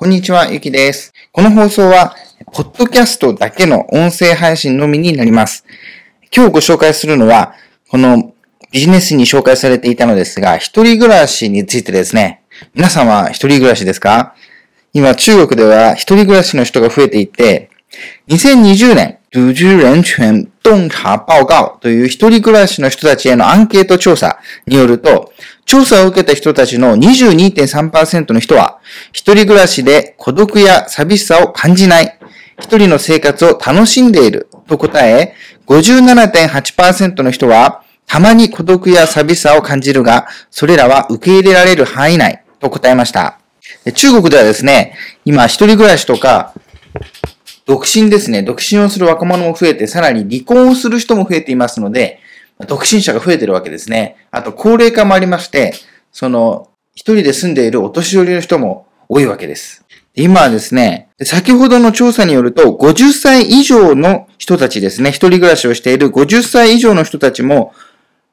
こんにちは、ゆきです。この放送は、ポッドキャストだけの音声配信のみになります。今日ご紹介するのは、このビジネスに紹介されていたのですが、一人暮らしについてですね。皆さんは一人暮らしですか？今、中国では一人暮らしの人が増えていて、2020年、独居人权洞察報告という一人暮らしの人たちへのアンケート調査によると、調査を受けた人たちの22.3%の人は、一人暮らしで孤独や寂しさを感じない、一人の生活を楽しんでいると答え、57.8%の人は、たまに孤独や寂しさを感じるが、それらは受け入れられる範囲内と答えました。中国ではですね、今一人暮らしとか、独身ですね、独身をする若者も増えて、さらに離婚をする人も増えていますので、独身者が増えてるわけですね。あと、高齢化もありまして、その、一人で住んでいるお年寄りの人も多いわけです。今はですね、先ほどの調査によると、50歳以上の人たちですね、一人暮らしをしている50歳以上の人たちも、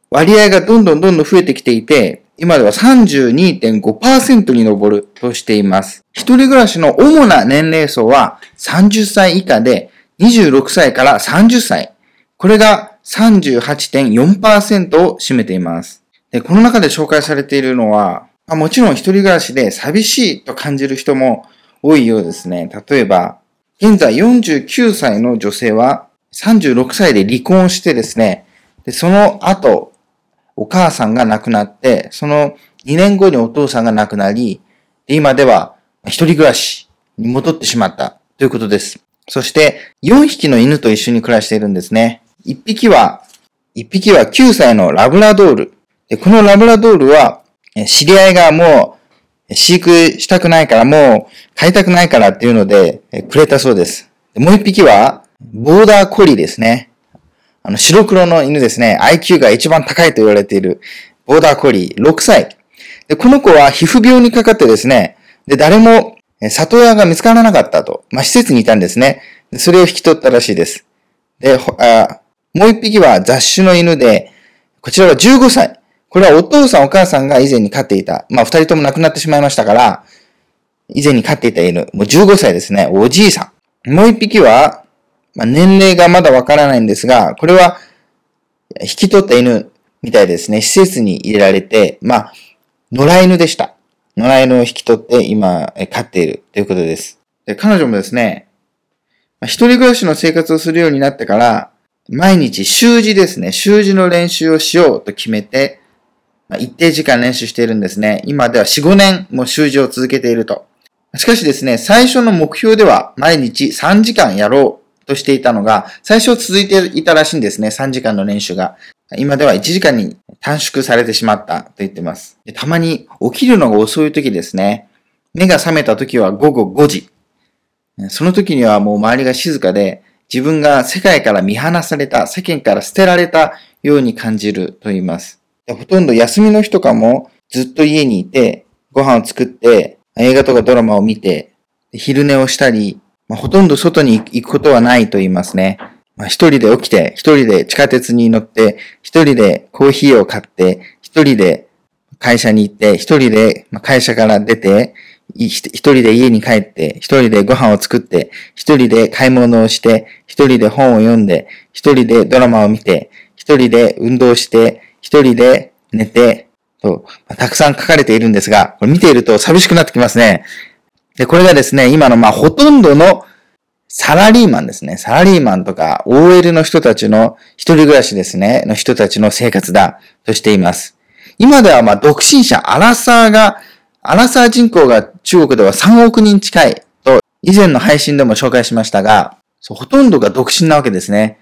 割合がどんどんどんどん増えてきていて、今では32.5%に上るとしています。一人暮らしの主な年齢層は30歳以下で26歳から30歳。これが38.4%を占めています。で、この中で紹介されているのは、まあ、もちろん一人暮らしで寂しいと感じる人も多いようですね。例えば、現在49歳の女性は36歳で離婚してですね、でその後、お母さんが亡くなって、その2年後にお父さんが亡くなり、今では一人暮らしに戻ってしまったということです。そして、4匹の犬と一緒に暮らしているんですね。1匹は、1匹は9歳のラブラドール。でこのラブラドールは、知り合いがもう、飼育したくないから、もう飼いたくないからっていうので、くれたそうです。もう1匹は、ボーダーコリーですね。あの、白黒の犬ですね。IQ が一番高いと言われている、ボーダーコリー、6歳。で、この子は皮膚病にかかってですね、で、誰も里親が見つからなかったと。まあ、施設にいたんですね。それを引き取ったらしいです。で、あもう一匹は雑種の犬で、こちらは15歳。これはお父さんお母さんが以前に飼っていた。まあ、二人とも亡くなってしまいましたから、以前に飼っていた犬。もう15歳ですね。おじいさん。もう一匹は、まあ、年齢がまだわからないんですが、これは、引き取った犬みたいですね。施設に入れられて、まあ、野良犬でした。野良犬を引き取って今、飼っているということです。で彼女もですね、一人暮らしの生活をするようになってから、毎日習字ですね。習字の練習をしようと決めて、一定時間練習しているんですね。今では4、5年も習字を続けていると。しかしですね、最初の目標では毎日3時間やろうとしていたのが、最初続いていたらしいんですね。3時間の練習が。今では1時間に短縮されてしまったと言ってます。たまに起きるのが遅い時ですね。目が覚めた時は午後5時。その時にはもう周りが静かで、自分が世界から見放された、世間から捨てられたように感じると言います。ほとんど休みの日とかもずっと家にいて、ご飯を作って、映画とかドラマを見て、昼寝をしたり、まあ、ほとんど外に行くことはないと言いますね。まあ、一人で起きて、一人で地下鉄に乗って、一人でコーヒーを買って、一人で会社に行って、一人で会社から出て、一人で家に帰って、一人でご飯を作って、一人で買い物をして、一人で本を読んで、一人でドラマを見て、一人で運動して、一人で寝て、と、たくさん書かれているんですが、これ見ていると寂しくなってきますね。で、これがですね、今のまあほとんどのサラリーマンですね。サラリーマンとか OL の人たちの一人暮らしですね、の人たちの生活だとしています。今ではまあ独身者、アラサーがアラサー人口が中国では3億人近いと、以前の配信でも紹介しましたが、ほとんどが独身なわけですね。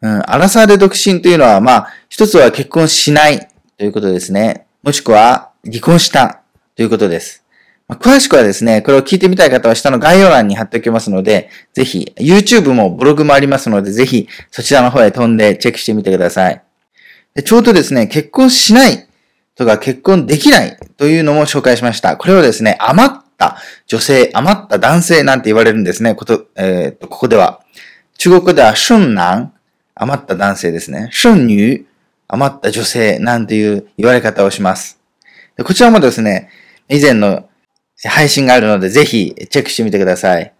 うん、アラサーで独身というのは、まあ、一つは結婚しないということですね。もしくは、離婚したということです。まあ、詳しくはですね、これを聞いてみたい方は下の概要欄に貼っておきますので、ぜひ、YouTube もブログもありますので、ぜひ、そちらの方へ飛んでチェックしてみてください。でちょうどですね、結婚しないとか結婚できないというのも紹介しました。これをですね、余った女性、余った男性なんて言われるんですね。こと、えー、と、ここでは。中国では、春男、余った男性ですね。春女、余った女性なんていう言われ方をします。こちらもですね、以前の配信があるので、ぜひチェックしてみてください。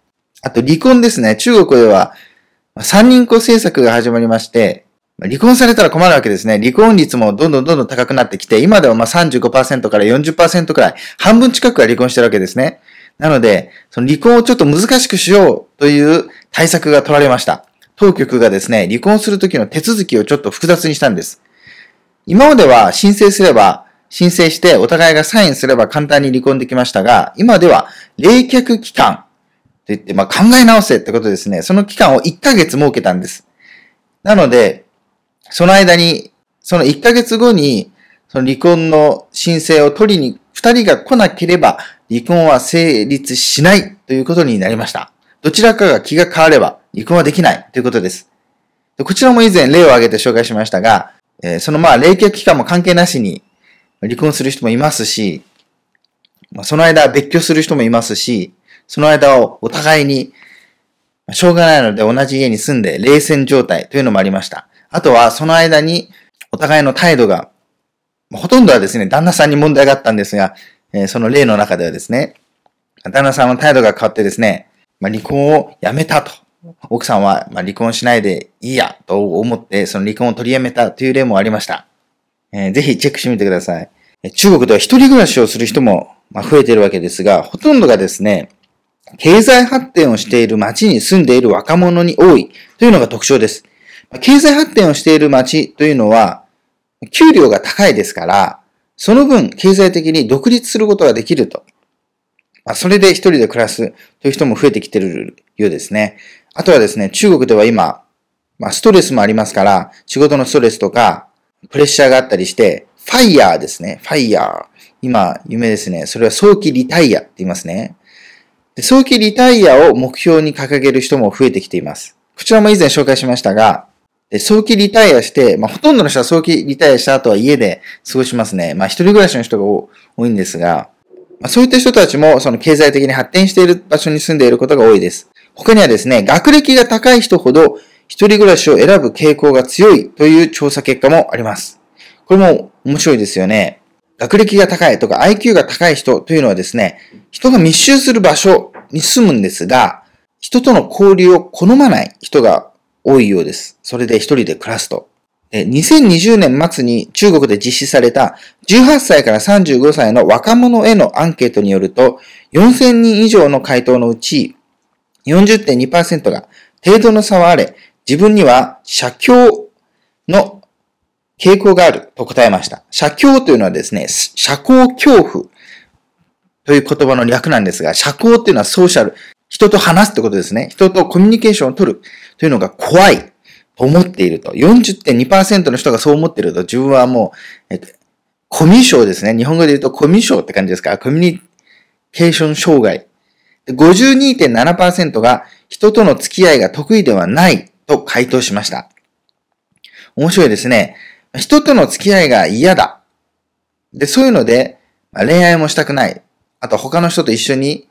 あと、離婚ですね。中国では、三人子政策が始まりまして、離婚されたら困るわけですね。離婚率もどんどんどんどん高くなってきて、今ではまあ35%から40%くらい、半分近くが離婚してるわけですね。なので、その離婚をちょっと難しくしようという対策が取られました。当局がですね、離婚するときの手続きをちょっと複雑にしたんです。今までは申請すれば、申請してお互いがサインすれば簡単に離婚できましたが、今では冷却期間と言って、まあ、考え直せってことですね。その期間を1ヶ月設けたんです。なので、その間に、その1ヶ月後に、その離婚の申請を取りに2人が来なければ、離婚は成立しないということになりました。どちらかが気が変われば、離婚はできないということです。こちらも以前例を挙げて紹介しましたが、えー、そのまあ冷却期間も関係なしに離婚する人もいますし、ま、その間別居する人もいますし、その間をお互いに、しょうがないので同じ家に住んで冷戦状態というのもありました。あとはその間にお互いの態度が、ほとんどはですね、旦那さんに問題があったんですが、えー、その例の中ではですね、旦那さんの態度が変わってですね、まあ、離婚をやめたと。奥さんは、ま離婚しないでいいやと思って、その離婚を取りやめたという例もありました。えー、ぜひチェックしてみてください。中国では一人暮らしをする人も、ま増えているわけですが、ほとんどがですね、経済発展をしている町に住んでいる若者に多いというのが特徴です。経済発展をしている町というのは、給料が高いですから、その分経済的に独立することができると。まあ、それで一人で暮らすという人も増えてきてるようですね。あとはですね、中国では今、まあ、ストレスもありますから、仕事のストレスとか、プレッシャーがあったりして、ファイヤーですね。ファイヤー。今、有名ですね。それは早期リタイアって言いますね。で早期リタイアを目標に掲げる人も増えてきています。こちらも以前紹介しましたが、早期リタイアして、まあ、ほとんどの人は早期リタイアした後は家で過ごしますね。まあ、一人暮らしの人が多いんですが、まあ、そういった人たちも、その経済的に発展している場所に住んでいることが多いです。他にはですね、学歴が高い人ほど、一人暮らしを選ぶ傾向が強いという調査結果もあります。これも面白いですよね。学歴が高いとか IQ が高い人というのはですね、人が密集する場所に住むんですが、人との交流を好まない人が多いようです。それで一人で暮らすと。2020年末に中国で実施された18歳から35歳の若者へのアンケートによると、4000人以上の回答のうち40.2%が程度の差はあれ、自分には写経の傾向があると答えました。写経というのはですね、社交恐怖という言葉の略なんですが、社交っていうのはソーシャル、人と話すってことですね。人とコミュニケーションを取るというのが怖いと思っていると。40.2%の人がそう思っていると、自分はもう、えっと、コミュ障ですね。日本語で言うとコミュ障って感じですか？ら。コミュニケーション障害。52.7%が人との付き合いが得意ではないと回答しました。面白いですね。人との付き合いが嫌だ。で、そういうので、恋愛もしたくない。あと他の人と一緒に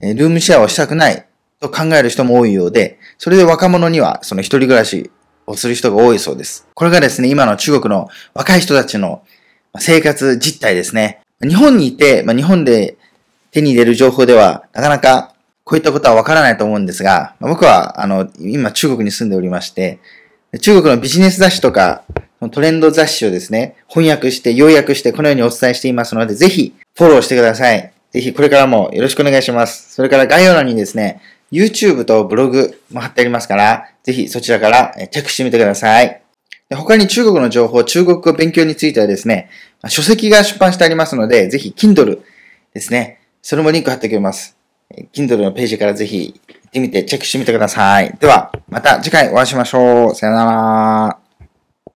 ルームシェアをしたくないと考える人も多いようで、それで若者にはその一人暮らしをする人が多いそうです。これがですね、今の中国の若い人たちの生活実態ですね。日本にいて、まあ、日本で手に入れる情報では、なかなかこういったことはわからないと思うんですが、ま僕は、あの、今中国に住んでおりまして、中国のビジネス雑誌とか、トレンド雑誌をですね、翻訳して、要約して、このようにお伝えしていますので、ぜひ、フォローしてください。ぜひ、これからもよろしくお願いします。それから概要欄にですね、YouTube とブログも貼ってありますから、ぜひそちらからチェックしてみてください。他に中国の情報、中国語勉強についてはですね、書籍が出版してありますので、ぜひ Kindle ですね、それもリンク貼っておきます。Kindle のページからぜひ行ってみてチェックしてみてください。では、また次回お会いしましょう。さよなら。